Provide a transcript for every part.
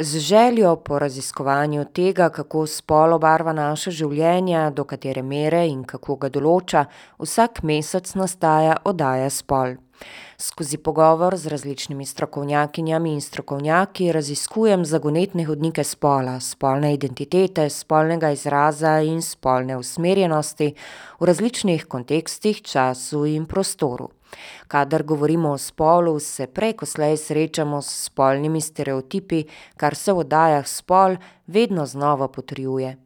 Z željo po raziskovanju tega, kako spol obarva naša življenja, do katere mere in kako ga določa, vsak mesec nastaja oddaja Spol. Skozi pogovor z različnimi strokovnjakinjami in strokovnjaki raziskujem zagonetne hodnike spola, spolne identitete, spolnega izraza in spolne usmerjenosti v različnih kontekstih, času in prostoru. Kadar govorimo o spolu, se prej ko slej srečamo s spolnimi stereotipi, kar se v oddajah Spol vedno znova potrjuje.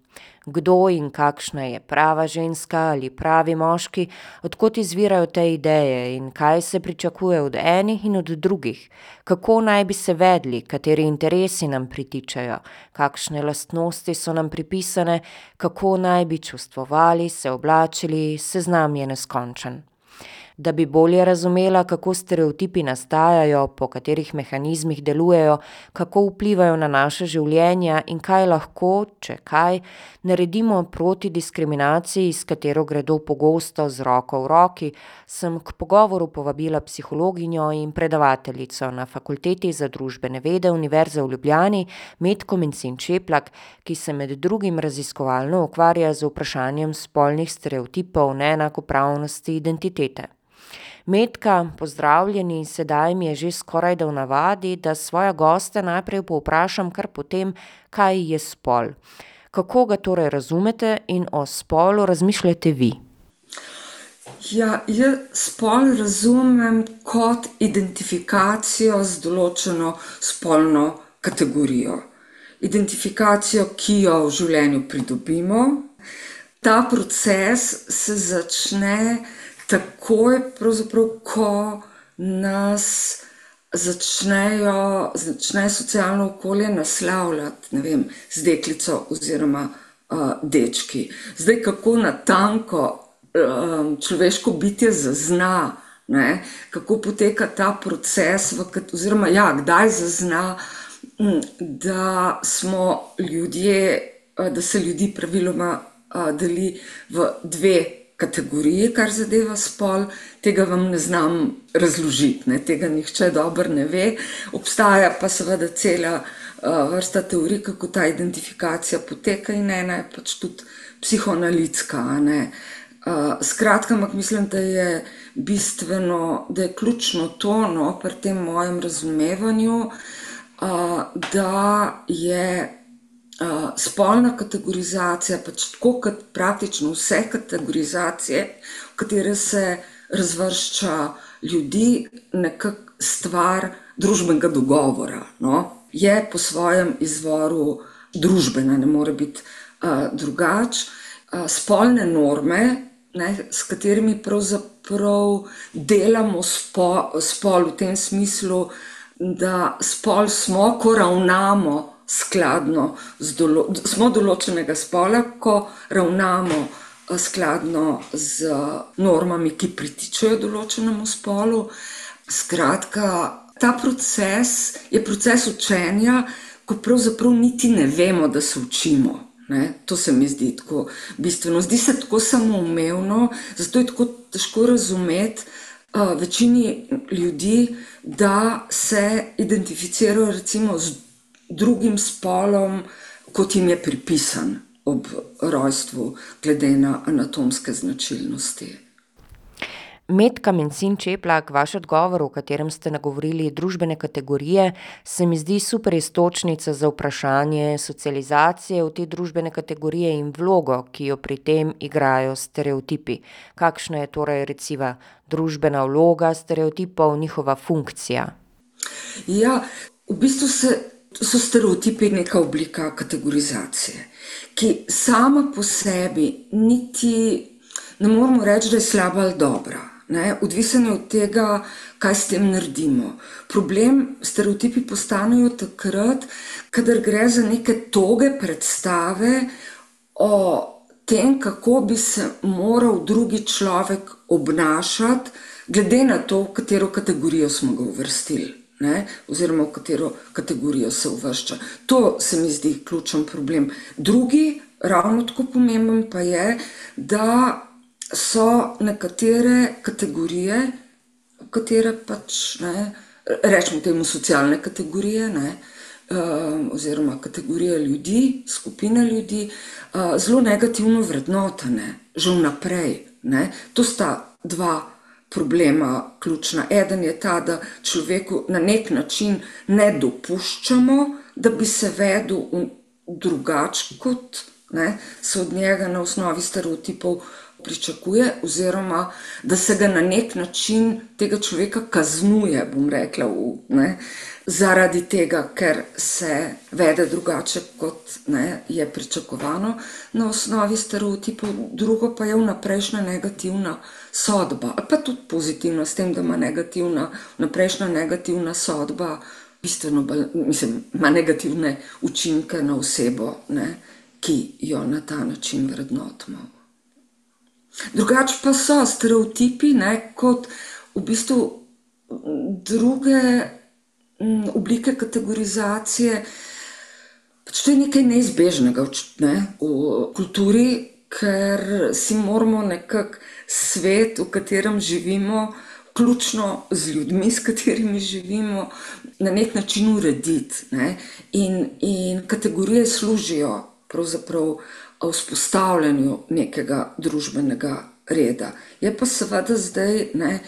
Kdo in kakšna je prava ženska ali pravi moški, od kod izvirajo te ideje in kaj se pričakuje od enih in od drugih. Kako naj bi se vedli, kateri interesi nam pritičejo, kakšne lastnosti so nam pripisane, kako naj bi čustvovali, se oblačili, seznam je neskončen. Da bi bolje razumela, kako stereotipi nastajajo, po katerih mehanizmih delujejo, kako vplivajo na naša življenja in kaj lahko, če kaj, naredimo proti diskriminaciji, s katero gredo pogosto z roko v roki, sem k pogovoru povabila psihologinjo in predavateljico na Fakulteti za družbene vede Univerze v Ljubljani, Metko Mencin Čeplak, ki se med drugim raziskovalno ukvarja z vprašanjem spolnih stereotipov, neenakopravnosti, identitete. Metka, pozdravljeni, sedaj mi je že skorajda v navadi, da svoje goste najprej povprašam kar po tem, kaj je spol. Kako ga torej razumete in o spolu razmišljate vi? Ja, jaz spol razumem kot identifikacijo z določeno spolno kategorijo. Identifikacijo, ki jo v življenju pridobimo. Ta proces se začne takoj ko nas začnejo, začne socialno okolje naslavljati, ne vem, z deklico oziroma, dečki. Zdaj, kako natanko, človeško bitje zazna, ne, kako poteka ta proces v oziroma, ja, kdaj zazna, da smo ljudje, da se ljudi praviloma, deli v dve kategoriji, kar zadeva spol, tega vam ne znam razložiti, ne, tega nihče dobro ne ve. Obstaja pa seveda cela, vrsta teorij, kako ta identifikacija poteka, in ena je pač tudi psihoanalitska, ne. skratka, ampak mislim, da je bistveno, da je ključno to, no, pri tem mojem razumevanju, da je, spolna kategorizacija pač tako kot praktično vse kategorizacije, v katere se razvršča ljudi, nekako stvar družbenega dogovora, no. Je po svojem izvoru družbena, ne more biti, drugače. spolne norme, ne, s katerimi pravzaprav delamo spol v tem smislu, da spol smo, ko ravnamo skladno z smo določenega spola, ko ravnamo, skladno z normami, ki pritičejo določenemu spolu. Skratka, ta proces je proces učenja, ko pravzaprav niti ne vemo, da se učimo, ne. To se mi zdi tako bistveno, zdi se tako samoumevno, zato je tako težko razumeti, večini ljudi, da se identificirajo z drugim spolom, kot jim je pripisan ob rojstvu, glede na anatomske značilnosti. Metka Mencin Čeplak, vaš odgovor, v katerem ste nagovorili družbene kategorije, se mi zdi super iztočnica za vprašanje socializacije v te družbene kategorije in vlogo, ki jo pri tem igrajo stereotipi. Kakšna je torej reciva družbena vloga stereotipov, njihova funkcija? Ja, v bistvu se, so stereotipi neka oblika kategorizacije, ki sama po sebi niti ne moremo reči, da je slaba ali dobra, ne, odvisno je od tega, kaj s tem naredimo. Problem, stereotipi postanejo takrat, kadar gre za neke toge predstave o tem, kako bi se moral drugi človek obnašati glede na to, v katero kategorijo smo ga uvrstili, ne, oziroma v katero kategorijo se uvršča. To se mi zdi ključen problem. Drugi, ravno tako pomemben pa je, da so nekatere kategorije, katere pač, ne, recimo temu socialne kategorije, ne, oziroma kategorije ljudi, skupine ljudi, zelo negativno vrednotene, že vnaprej. Ne. To sta dva problema ključna. Eden je ta, da človeku na neki način ne dopuščamo, da bi se vedel drugače, kot ne, se od njega na osnovi stereotipov pričakuje, oziroma da se ga na neki način tega človeka kaznuje, bom rekla, ne, zaradi tega, ker se vede drugače, kot ne, je pričakovano na osnovi stereotipov. Drugo pa je vnaprejšnja negativna sodba, ali pa tudi pozitivna, s tem, da ima negativna, vnaprejšnja negativna sodba bistveno bolj, mislim, ima negativne učinke na osebo, ne, ki jo na ta način vrednotimo. Drugače pa so stereotipi, ne, kot v bistvu druge oblike kategorizacije. Pač to je nekaj neizbežnega ne, v kulturi, ker si moramo nekako svet, v katerem živimo, vključno z ljudmi, s katerimi živimo, na neki način urediti. Ne. In, in kategorije služijo pravzaprav vzpostavljanju nekega družbenega reda. Je pa seveda zdaj, ne,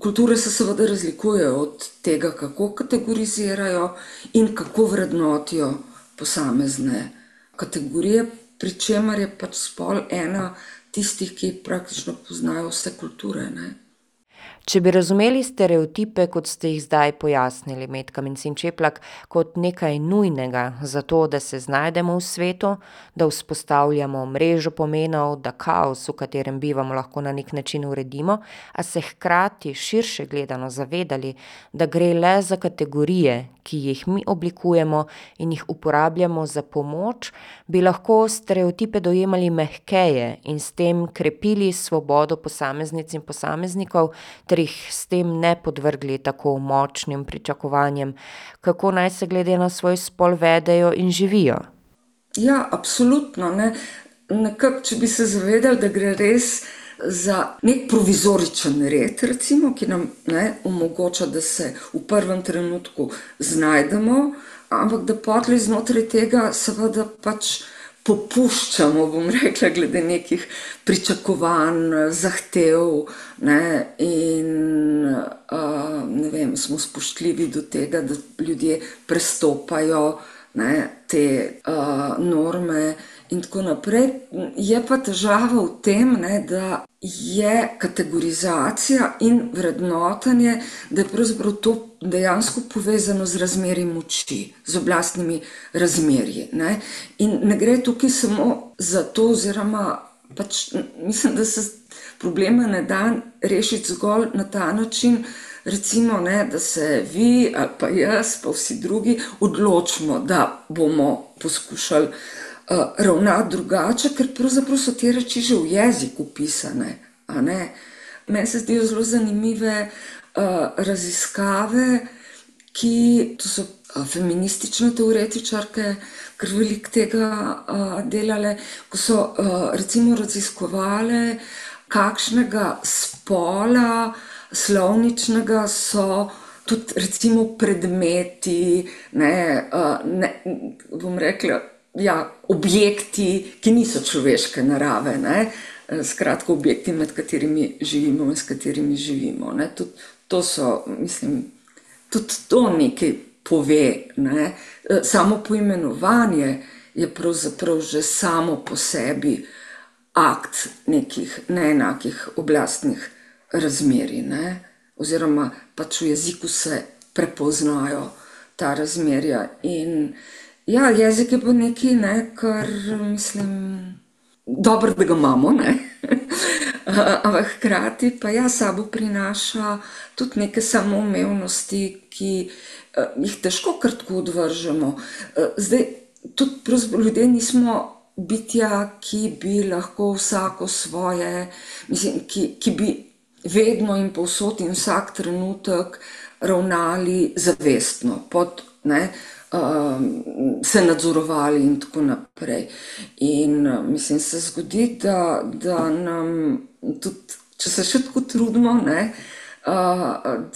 kulture se seveda razlikujejo od tega, kako kategorizirajo in kako vrednotijo posamezne kategorije, pri čemer je pač spol ena tistih, ki praktično poznajo vse kulture, ne. Če bi razumeli stereotipe, kot ste jih zdaj pojasnili, Metka Mencin Čeplak, kot nekaj nujnega za to, da se znajdemo v svetu, da vzpostavljamo mrežo pomenov, da kaos, v katerem bivamo, lahko na neki način uredimo, a se hkrati širše gledano zavedali, da gre le za kategorije, ki jih mi oblikujemo in jih uporabljamo za pomoč, bi lahko stereotipe dojemali mehkeje in s tem krepili svobodo posameznic in posameznikov ter jih s tem ne podvrgli tako močnim pričakovanjem, kako naj se glede na svoj spol vedejo in živijo. Ja, absolutno, ne. Nekako, če bi se zavedali, da gre res za neki provizoričen red, recimo, ki nam, ne, omogoča, da se v prvem trenutku znajdemo, ampak da potlej znotraj tega seveda pač popuščamo, bom rekla, glede nekih pričakovanj, zahtev, ne, in, ne vem, smo spoštljivi do tega, da ljudje prestopajo, ne, te, norme in tako naprej. Je pa težava v tem, ne, da je kategorizacija in vrednotenje, da je pravzaprav to dejansko povezano z razmerji moči, z oblastnimi razmerji, ne. In ne gre tukaj samo za to oziroma pač mislim, da se problema ne da rešiti zgolj na ta način, recimo, ne, da se vi pa jaz pa vsi drugi odločimo, da bomo poskušali, ravnati drugače, ker pravzaprav so te reči že v jeziku pisane. Meni se zdijo zelo zanimive, raziskave, ki, to so, feministične teoretičarke kar veliko tega, delale, ko so, recimo raziskovale, kakšnega spola slovničnega so tudi recimo predmeti, ne, ne, bom rekla, ja, objekti, ki niso človeške narave, ne. Skratka, objekti, med katerimi živimo in s katerimi živimo, ne, tudi to so, mislim, tudi to nekaj pove, ne. Samo poimenovanje je pravzaprav že samo po sebi akt nekih neenakih oblastnih razmerij, ne. Oziroma pač v jeziku se prepoznajo ta razmerja in ja, jezik je pa nekaj, ne, kar mislim, dobro, da ga imamo, ampak hkrati pa ja sabo prinaša tudi neke samoumevnosti, ki, jih težko kar tako odvržemo. zdaj tudi ljudje nismo bitja, ki bi lahko vsako svoje, mislim, ki, ki bi vedno in povsod in vsak trenutek ravnali zavestno pod, ne, se nadzorovali in tako naprej. In, mislim, se zgodi, da, da nam tudi, če se še tako trudimo, ne,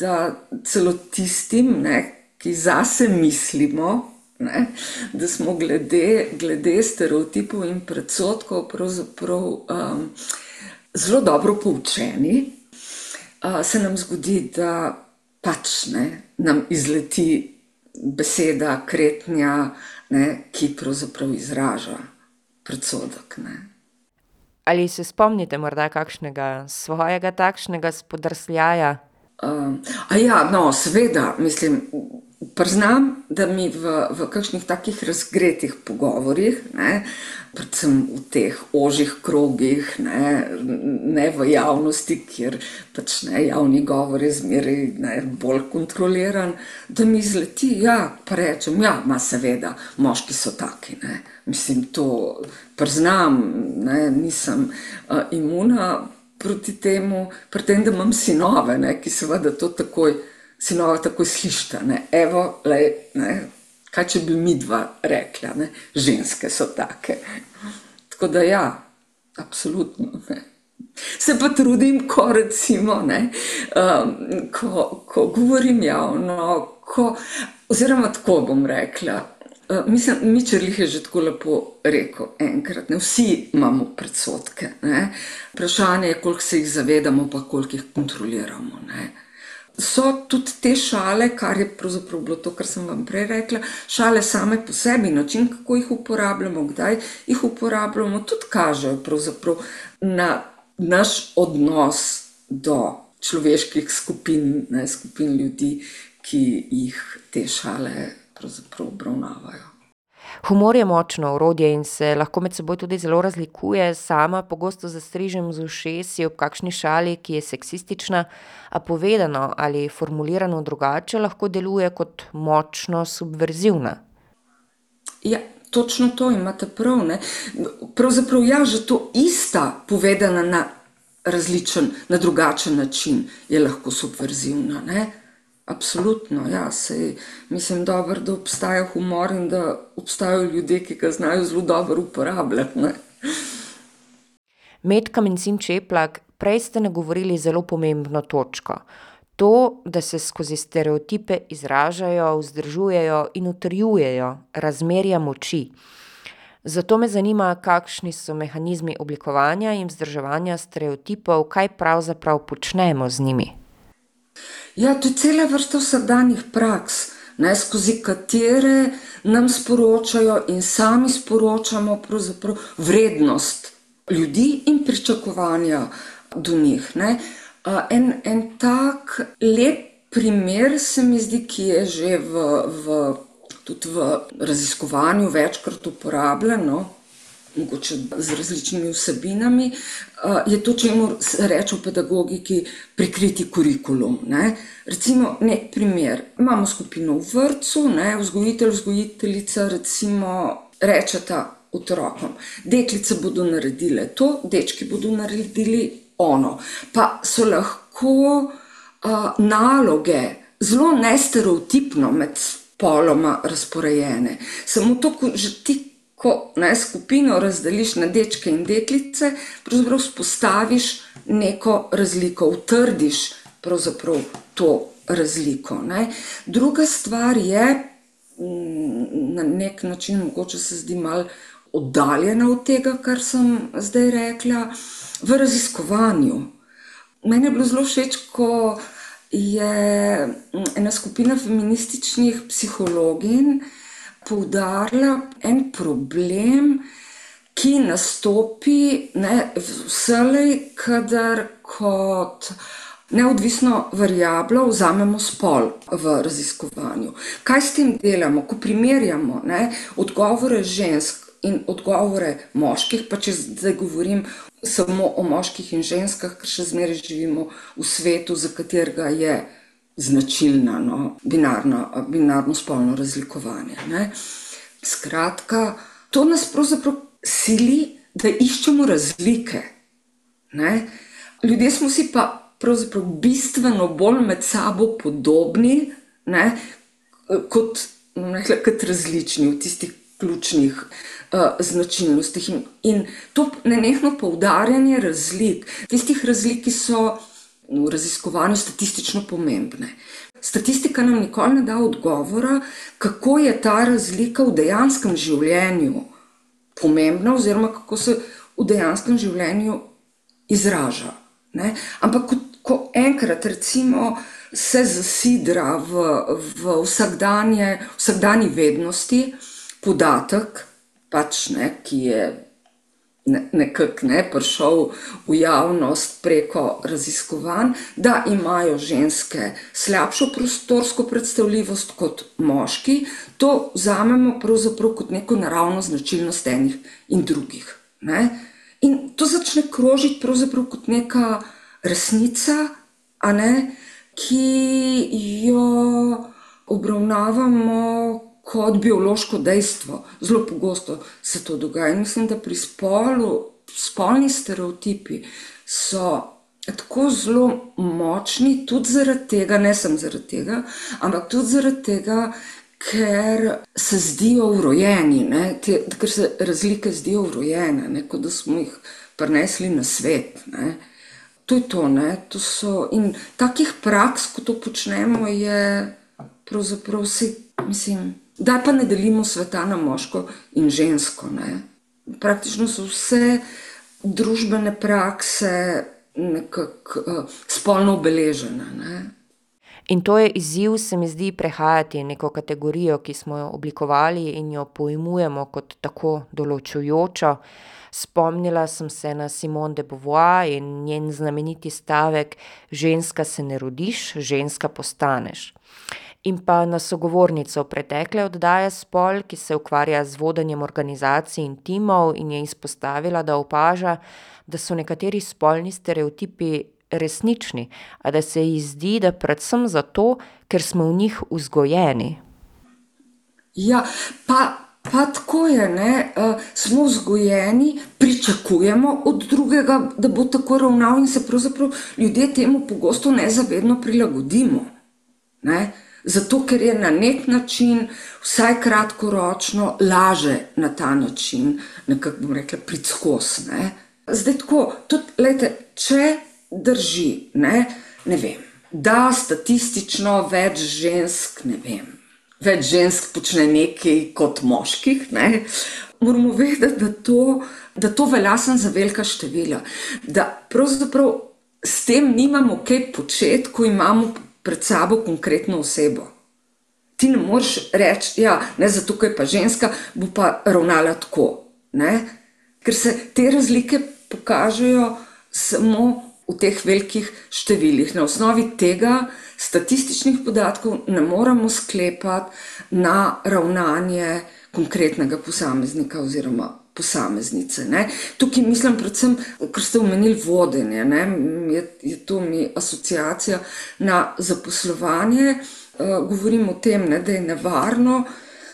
da celo tistim, ne, ki zase mislimo, ne, da smo glede, glede stereotipov in predsotkov pravzaprav um, zelo dobro poučeni. Uh, se nam zgodi, da pač ne, nam izleti beseda, kretnja, ne, ki pravzaprav izraža predsodek. Ne. Ali se spomnite morda kakšnega svojega takšnega spodrsljaja? Um, a ja, no, seveda, mislim, priznam, da mi v, v kakšnih takih razgretih pogovorih, ne, predvsem v teh ožjih krogih, ne, ne v javnosti, kjer pač ne javni govor je zmeraj bolj kontroliran, da mi zleti, ja, pa rečem, ja, ma seveda, moški so taki, ne. Mislim, to priznam, ne, nisem uh, imuna proti temu, pri tem, da imam sinove, ne, ki seveda to takoj sinova tako slišta, ne, evo, lej, ne, kaj če bi mi dva rekla, ne, ženske so take. Tako da ja, absolutno, ne. Se pa trudim, ko recimo, ne, um, ko, ko govorim javno, ko, oziroma tako bom rekla, uh, mislim, Mičerlih je že tako lepo rekel enkrat, ne, vsi imamo predsodke, ne, vprašanje je, koliko se jih zavedamo, pa koliko jih kontroliramo, ne so tudi te šale, kar je pravzaprav bilo to, kar sem vam prej rekla, šale same po sebi, način, kako jih uporabljamo, kdaj jih uporabljamo, tudi kažejo na naš odnos do človeških skupin, ne, skupin ljudi, ki jih te šale obravnavajo. Humor je močno orodje in se lahko med seboj tudi zelo razlikuje. Sama pogosto zastrižem z ušesi ob kakšni šali, ki je seksistična, a povedano ali formulirano drugače lahko deluje kot močno subverzivna. Ja, točno to imate prav, ne. Pravzaprav ja, že to ista povedana na različen, na drugačen način je lahko subverzivna, ne. Absolutno, ja, saj mislim dobro, da obstaja humor in da obstajajo ljudje, ki ga znajo zelo dobro uporabljati, ne. Metka Mencin Čeplak, prej ste nagovorili zelo pomembno točko. To, da se skozi stereotipe izražajo, vzdržujejo in utrjujejo razmerja moči. Zato me zanima, kakšni so mehanizmi oblikovanja in vzdrževanja stereotipov, kaj pravzaprav počnemo z njimi. Ja, to je cela vrsta vsakdanjih praks, ne, skozi katere nam sporočajo in sami sporočamo vrednost ljudi in pričakovanja do njih, ne. en, en tak lep primer se mi zdi, ki je že v, v, tudi v raziskovanju večkrat uporabljan, no, mogoče z različnimi vsebinami, je to, čemur se reče v pedagogiki prikriti kurikulum, ne. Recimo neki primer, imamo skupino v vrtcu, ne, vzgojitelj, vzgojiteljica recimo rečeta otrokom: "Deklice bodo naredile to, dečki bodo naredili ono." Pa so lahko naloge zelo nestereotipno med spoloma razporejene, samo to, ko že ti, ko, ne, skupino razdeliš na dečke in deklice, pravzaprav vzpostaviš neko razliko, utrdiš pravzaprav to razliko, ne. Druga stvar je, na neki način mogoče se zdi malo oddaljena od tega, kar sem zdaj rekla, v raziskovanju. Meni je bilo zelo všeč, ko je ena skupina feminističnih psihologinj poudarila en problem, ki nastopi, ne, vselej, kadar kot neodvisno variablo vzamemo spol v raziskovanju. Kaj s tem delamo? Ko primerjamo, ne, odgovore žensk in odgovore moških, pa če zdaj govorim samo o moških in ženskah, ker še zmeraj živimo v svetu, za katerega je značilna, no, binarna, binarno spolno razlikovanje, ne. Skratka, to nas pravzaprav sili, da iščemo razlike, ne. Ljudje smo si pa pravzaprav bistveno bolj med sabo podobni, ne, kot, rekla, kot različni v tistih ključnih značilnostih in, in to nenehno poudarjanje razlik, tistih razlik, ki so v raziskovanju statistično pomembne. statistika nam nikoli ne da odgovora, kako je ta razlika v dejanskem življenju pomembna, oziroma kako se v dejanskem življenju izraža. Ne? Ampak, ko, ko enkrat, recimo, se zasidra v, v vsakdanje, vsakdanji vednosti podatek, pač, ne, ki je nekako ne, prišel v javnost preko raziskovanj, da imajo ženske slabšo prostorsko predstavljivost kot moški, to vzamemo pravzaprav kot neko naravno značilnost enih in drugih. Ne. In to začne krožiti pravzaprav kot neka resnica, ne, ki jo obravnavamo kot biološko dejstvo. Zelo pogosto se to dogaja. In mislim, da pri spolu, spolni stereotipi so tako zelo močni, tudi zaradi tega, ne samo zaradi tega, ampak tudi zaradi tega, ker se zdijo urojeni, Te, ker se razlike zdijo urojene, kot da smo jih prinesli na svet. Ne. To je to, to so, in takih praks, ko to počnemo, je pravzaprav vse, mislim. Da pa ne delimo sveta na moško in žensko. Ne. Praktično so vse družbene prakse nekako uh, spolno obeležene. Ne. In to je izziv, se mi zdi, prehajati neko kategorijo, ki smo jo oblikovali in jo pojmujemo kot tako določujočo. Spomnila sem se na Simone de Beauvoir in njen znameniti stavek: Ženska se ne rodiš, ženska postaneš in pa na sogovornico pretekle oddaje Spol, ki se ukvarja z vodenjem organizacij in timov in je izpostavila, da opaža, da so nekateri spolni stereotipi resnični, a da se ji zdi, da predvsem zato, ker smo v njih vzgojeni. Ja, pa. Pa tako je, ne? smo vzgojeni, pričakujemo od drugega, da bo tako ravnal, in se pravzaprav ljudje temu pogosto nezavedno prilagodimo. Ne? Zato, ker je na nek način, vsaj kratkoročno, laže na ta način, nekako bom rekla, pricos. Ne? Zdaj, tako, tudi, lejte, če drži, ne, ne vem, da statistično več žensk, ne vem, več žensk počne nekaj kot moških, ne, moramo vedeti, da to, da to velja samo za velika števila. Da pravzaprav s tem nimamo kaj početi, ko imamo pred sabo konkretno osebo. Ti ne moreš reči, ja, je zato, ker je pa ženska, bo pa ravnala tako. Ne? Ker se te razlike pokažejo samo v teh velikih številih. Na osnovi tega statističnih podatkov ne moremo sklepati na ravnanje konkretnega posameznika oziroma posameznice. Ne. Tukaj mislim, predvsem, ker ste omenili vodenje, ne, je, je to mi asociacija na zaposlovanje. Uh, govorim o tem, ne, da je nevarno,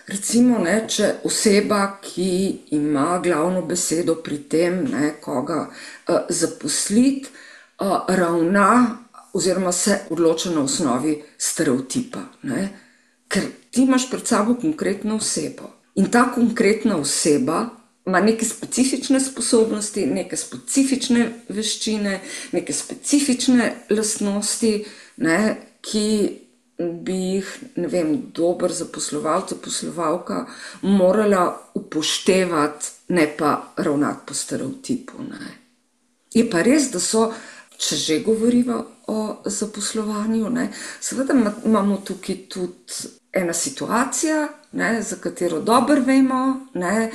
recimo, ne, če oseba, ki ima glavno besedo pri tem, ne, koga uh, zaposliti, uh, ravna oziroma se odloča na osnovi stereotipa. Ne. Ker ti imaš pred sabo konkretno osebo. In ta konkretna oseba ima neke specifične sposobnosti, neke specifične veščine, neke specifične lastnosti, ne, ki bi jih, ne vem, dober zaposlovalec, zaposlovalka morala upoštevati, ne pa ravnati po stereotipu. Ne. Je pa res, da so, če že govorimo o zaposlovanju, ne, seveda imamo tukaj tudi ena situacija, ne, za katero dobro vemo, ne,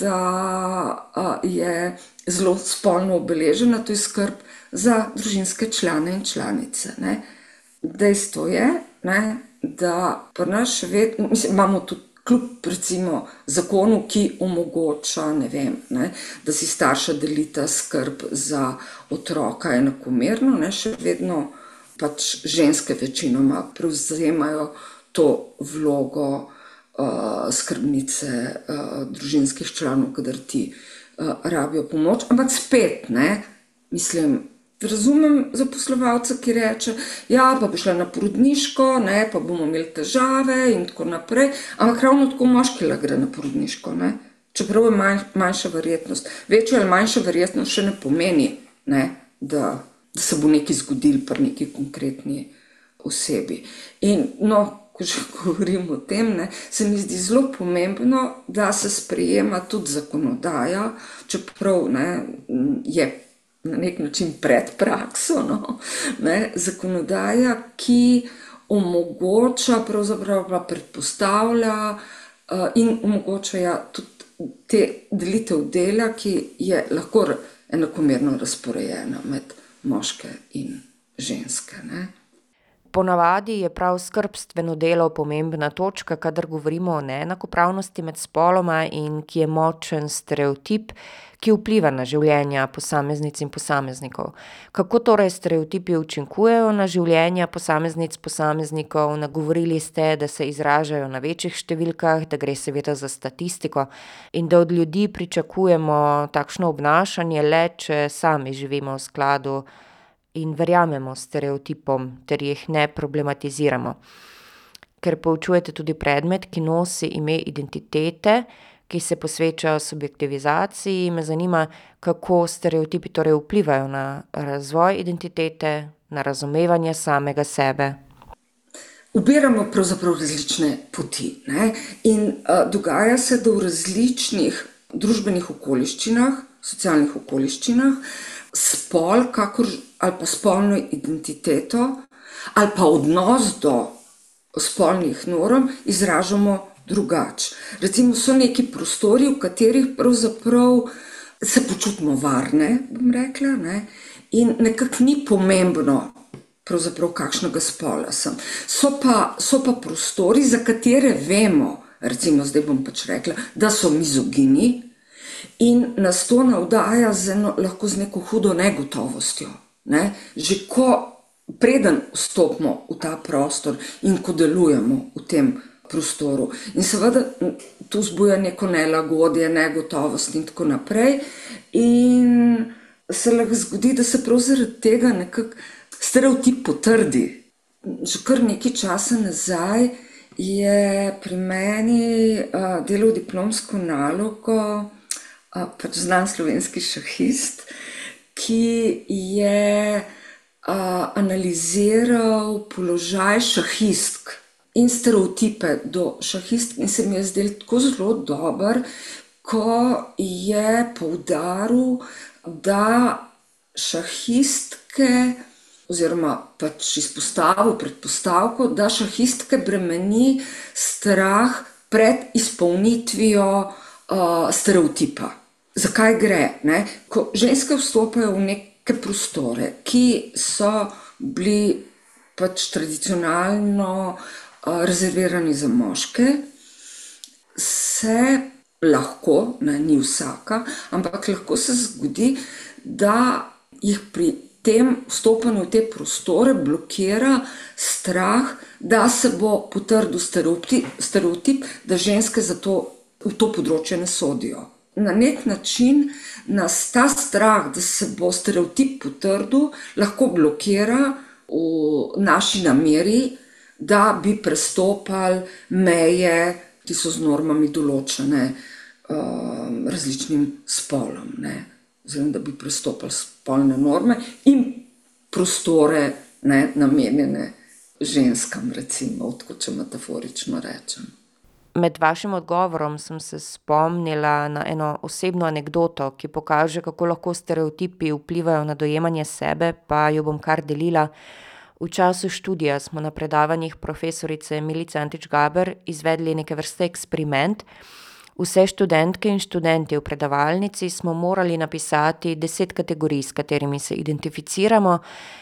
da je zelo spolno obeležena, to je skrb za družinske člane in članice. Ne. Dejstvo je, ne, da naš svet, mislim, imamo tudi kljub recimo, zakonu, ki omogoča, vem, ne, da si starša delita skrb za otroka enakomerno, ne, še vedno pač ženske večinoma prevzemajo to vlogo uh, skrbnice uh, družinskih članov, kadar ti uh, rabijo pomoč. Ampak spet, ne, mislim. Razumem zaposlovalca, ki reče, ja, bo šla na porodniško, ne, pa bomo imeli težave, in tako naprej. Ampak ravno tako moški le gre na porodniško, ne. čeprav je manj, manjša verjetnost. Večja ali manjša verjetnost še ne pomeni, ne, da, da se bo nekaj zgodilo, pa neki konkretni osebi. In no, ko že govorim o tem, ne, se mi zdi zelo pomembno, da se sprejema tudi zakonodaja, čeprav ne, je na nek način pred prakso. No, ne, zakonodaja, ki omogoča, pravzaprav pa predpostavlja uh, in omogoča ja, tudi te delitev dela, ki je lahko enakomerno razporejena med moške in ženske. Ne. Ponavadi je prav skrbstveno delo pomembna točka, kadar govorimo o neenakopravnosti med spoloma in ki je močen stereotip, ki vpliva na življenja posameznic in posameznikov. Kako torej stereotipi učinkujejo na življenja posameznic, posameznikov? Nagovorili ste, da se izražajo na večjih številkah, da gre seveda za statistiko in da od ljudi pričakujemo takšno obnašanje le, če sami živimo v skladu in verjamemo stereotipom ter jih ne problematiziramo. Ker poučujete tudi predmet, ki nosi ime identitete, ki se posveča subjektivizaciji, me zanima, kako stereotipi torej vplivajo na razvoj identitete, na razumevanje samega sebe. Ubiramo pravzaprav različne poti. Ne? In uh, dogaja se, da v različnih družbenih okoliščinah, socialnih okoliščinah, spol, kakor ali pa spolno identiteto, ali pa odnos do spolnih norm izražamo drugače. Recimo, so neki prostori, v katerih pravzaprav se počutimo varne, bom rekla, ne? in nekako ni pomembno. Pravzaprav, kakšnega spola sem. So pa, so pa prostori, za katere vemo, recimo, zdaj bom pač rekla, da so mizogini, in nas to navdaja z eno, lahko z neko hudo negotovostjo. Ne? Že ko preden vstopimo v ta prostor in ko delujemo v tem prostoru. In seveda to zbuja neko nelagodje, negotovost in tako naprej. In se lahko zgodi, da se prav zaradi tega nekako stereotip potrdi. Že kar nekaj časa nazaj je pri meni uh, delal diplomsko nalogo pač znan slovenski šahist, ki je a, analiziral položaj šahistk in stereotipe do šahistk, in se mi je zdel tako zelo dober, ko je poudaril, da šahistke. Oziroma, pač izpostavil predpostavko, da šahistke bremeni strah pred izpolnitvijo uh, stereotipa zakaj gre. Ne? Ko ženske vstopajo v neke prostore, ki so bili pač tradicionalno uh, rezervirani za moške, se lahko, ne, ni vsaka, ampak lahko se zgodi, da jih pri tem vstopanju v te prostore blokira strah, da se bo potrdil stereotip, stereotip da ženske za to, v to področje ne sodijo. Na nek način nas ta strah, da se bo stereotip potrdil, lahko blokira v naši nameri, da bi prestopali meje, ki so z normami določene um, različnim spolom. Oziroma, da bi prestopili spolne norme in prostore, ne, namenjene ženskam, recimo, tako če metaforično rečem. Med vašim odgovorom sem se spomnila na eno osebno anekdoto, ki pokaže, kako lahko stereotipi vplivajo na dojemanje sebe, pa jo bom kar delila. V času študija smo na predavanjih profesorice Milice Antič Gaber izvedli neke vrste eksperiment. Vse študentke in študenti v predavalnici smo morali napisati deset kategorij, s katerimi se identificiramo,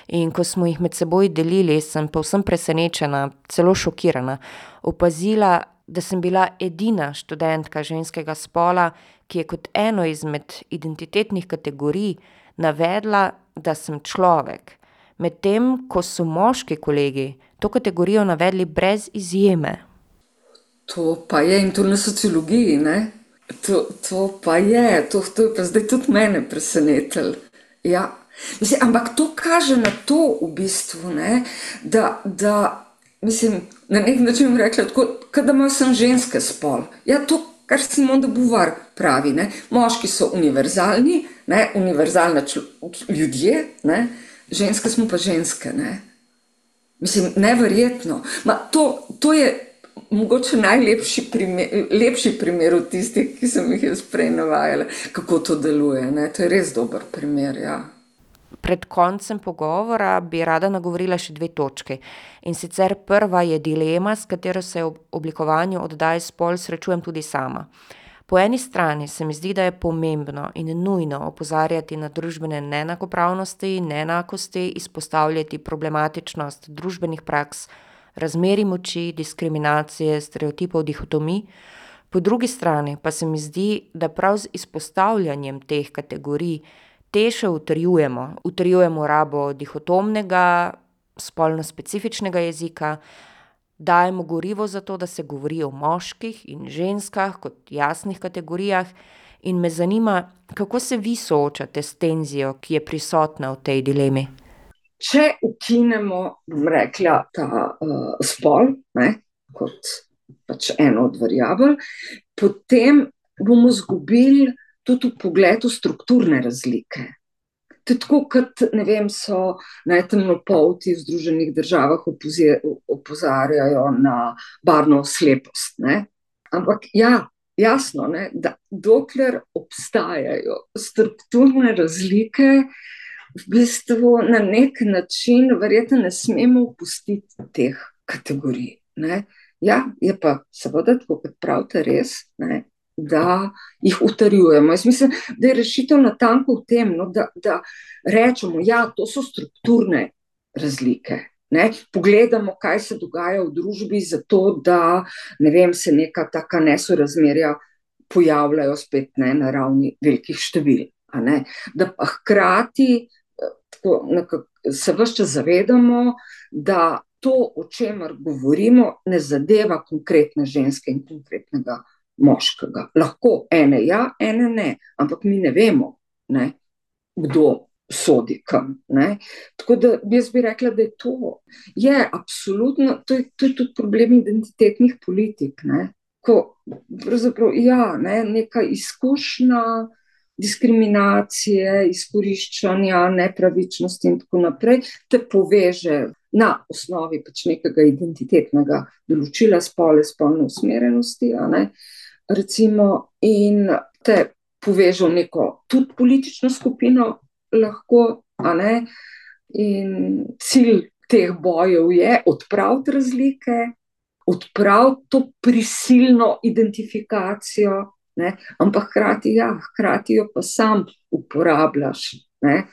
in ko smo jih med seboj delili, sem povsem presenečena, celo šokirana, opazila, da sem bila edina študentka ženskega spola, ki je kot eno izmed identitetnih kategorij navedla, da sem človek. Medtem ko so moški kolegi to kategorijo navedli brez izjeme. To pa je in to na sociologiji? To, to pa je, to, to je pa zdaj tudi mene presenetilo. Ja. Ampak to kaže na to, v bistvu, ne, da, da mislim, na nek način rekla, tako, da ima sem ženske spol. Ja, to, kar Simon de Beauvoir pravi, ne? moški so univerzalni, ne? univerzalni ljudje, ne? Ženske smo pa ženske. Ne? Mislim, neverjetno. Ma, to, to je mogoče najlepši primer, lepši primer od tistih, ki sem jih jaz prej navajala, kako to deluje. Ne? To je res dober primer. Ja. Pred koncem pogovora bi rada nagovorila še dve točke. In sicer prva je dilema, s katero se v oblikovanju oddaje spol srečujem tudi sama. Po eni strani se mi zdi, da je pomembno in nujno opozarjati na družbene neenakopravnosti, neenakosti, izpostavljati problematičnost družbenih praks, razmerij moči, diskriminacije, stereotipov, dihotomij. Po drugi strani pa se mi zdi, da prav z izpostavljanjem teh kategorij te še utrjujemo, utrjujemo rabo dihotomnega, spolno specifičnega jezika, dajemo gorivo za to, da se govori o moških in ženskah kot jasnih kategorijah, in me zanima, kako se vi soočate s tenzijo, ki je prisotna v tej dilemi. Če ukinemo, bom rekla, ta uh, spol, ne, kot pač eno od variabel, potem bomo izgubili tudi v pogledu strukturne razlike. To je tako, kot ne vem, so najtemnopolti v Združenih državah opozarjajo na barno slepost. Ne? Ampak ja, jasno, ne, da dokler obstajajo strukturne razlike, v bistvu na nek način, verjetno ne smemo opustiti teh kategorij. Ne? Ja, je pa seveda, kot pravite, res. Ne? Da jih utrjujemo. Jaz mislim, da je rešitev na tanko v tem, no, da, da rečemo, da ja, to so strukturne razlike. Ne? Pogledamo, kaj se dogaja v družbi, zato da ne vem, se neka taka nesorazmerja pojavljajo spet ne, na ravni velikih števil. Da pa hkrati eh, tako, nekak, se vse čas zavedamo, da to, o čemer govorimo, ne zadeva konkretne ženske in konkretnega moškega. Lahko ene ja, ene ne, ampak mi ne vemo, ne, kdo sodi kam. Ne. Tako da jaz bi rekla, da je to. Je absolutno, to je, to je tudi problem identitetnih politik. Ne. Ko ja, ne, neka izkušnja. Diskriminacije, izkoriščanja, nepravičnosti, in tako naprej, te poveže na osnovi pač nekega identitetnega določila, spole, spolne usmerjenosti. Uh, recimo, in te povežo neko tudi politično skupino, lahko, a ne. In cilj teh bojev je odpraviti razlike, odpraviti to prisilno identifikacijo, ne? ampak hkrati, ja, hkrati jo pa sam uporabljaš ne?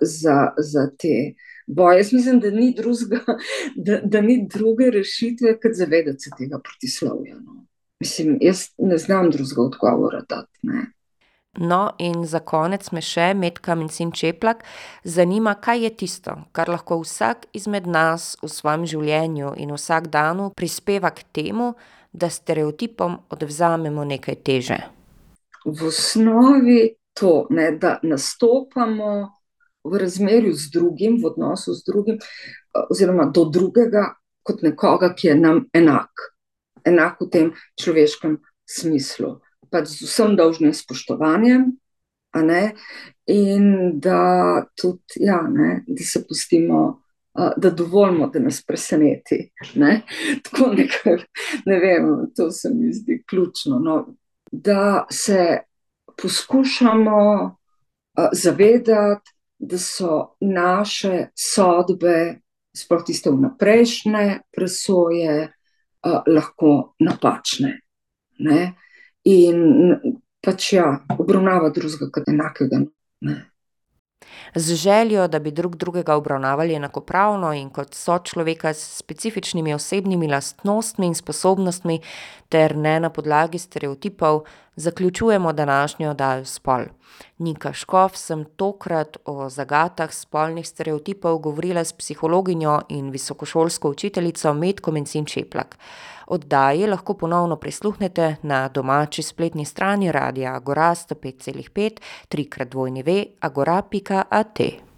za, za te. Boje. Jaz mislim, da ni, drugega, da, da ni druge rešitve, kot zavedati se tega protislovja. No. Mislim, jaz ne znam drugega odgovora dati. Ne. No, in za konec me še, Medka Mencin Čeplak, zanima, kaj je tisto, kar lahko vsak izmed nas v svojem življenju in vsak dan prispeva k temu, da stereotipom odvzamemo nekaj teže. V osnovi to, ne, da nastopamo v razmerju z drugim, v odnosu z drugim, oziroma do drugega, kot nekoga, ki je nam enak enako v tem človeškem smislu. Pač z vsem dolžnim spoštovanjem, in da tudi, ja, ne, da se pustimo. Da dovolimo, da nas preseneti. Ne? Tako nekaj, ne vem, to se mi zdi ključno. No? Da se poskušamo zavedati, da so naše sodbe, sploh tiste vnaprejšnje presoje, lahko napačne. Ne? In pač ja, obravnava drugega kot enakega. Ne? Z željo, da bi drug drugega obravnavali enakopravno in kot sočloveka s specifičnimi osebnimi lastnostmi in sposobnostmi, ter ne na podlagi stereotipov, zaključujemo današnjo oddajo Spol. Nika Škof sem tokrat o zagatah spolnih stereotipov govorila s psihologinjo in visokošolsko učiteljico Metko Mencin Čeplak. Oddaji lahko ponovno prisluhnete na domači spletni strani Radia Agora 105,5 3x2 v agora.at.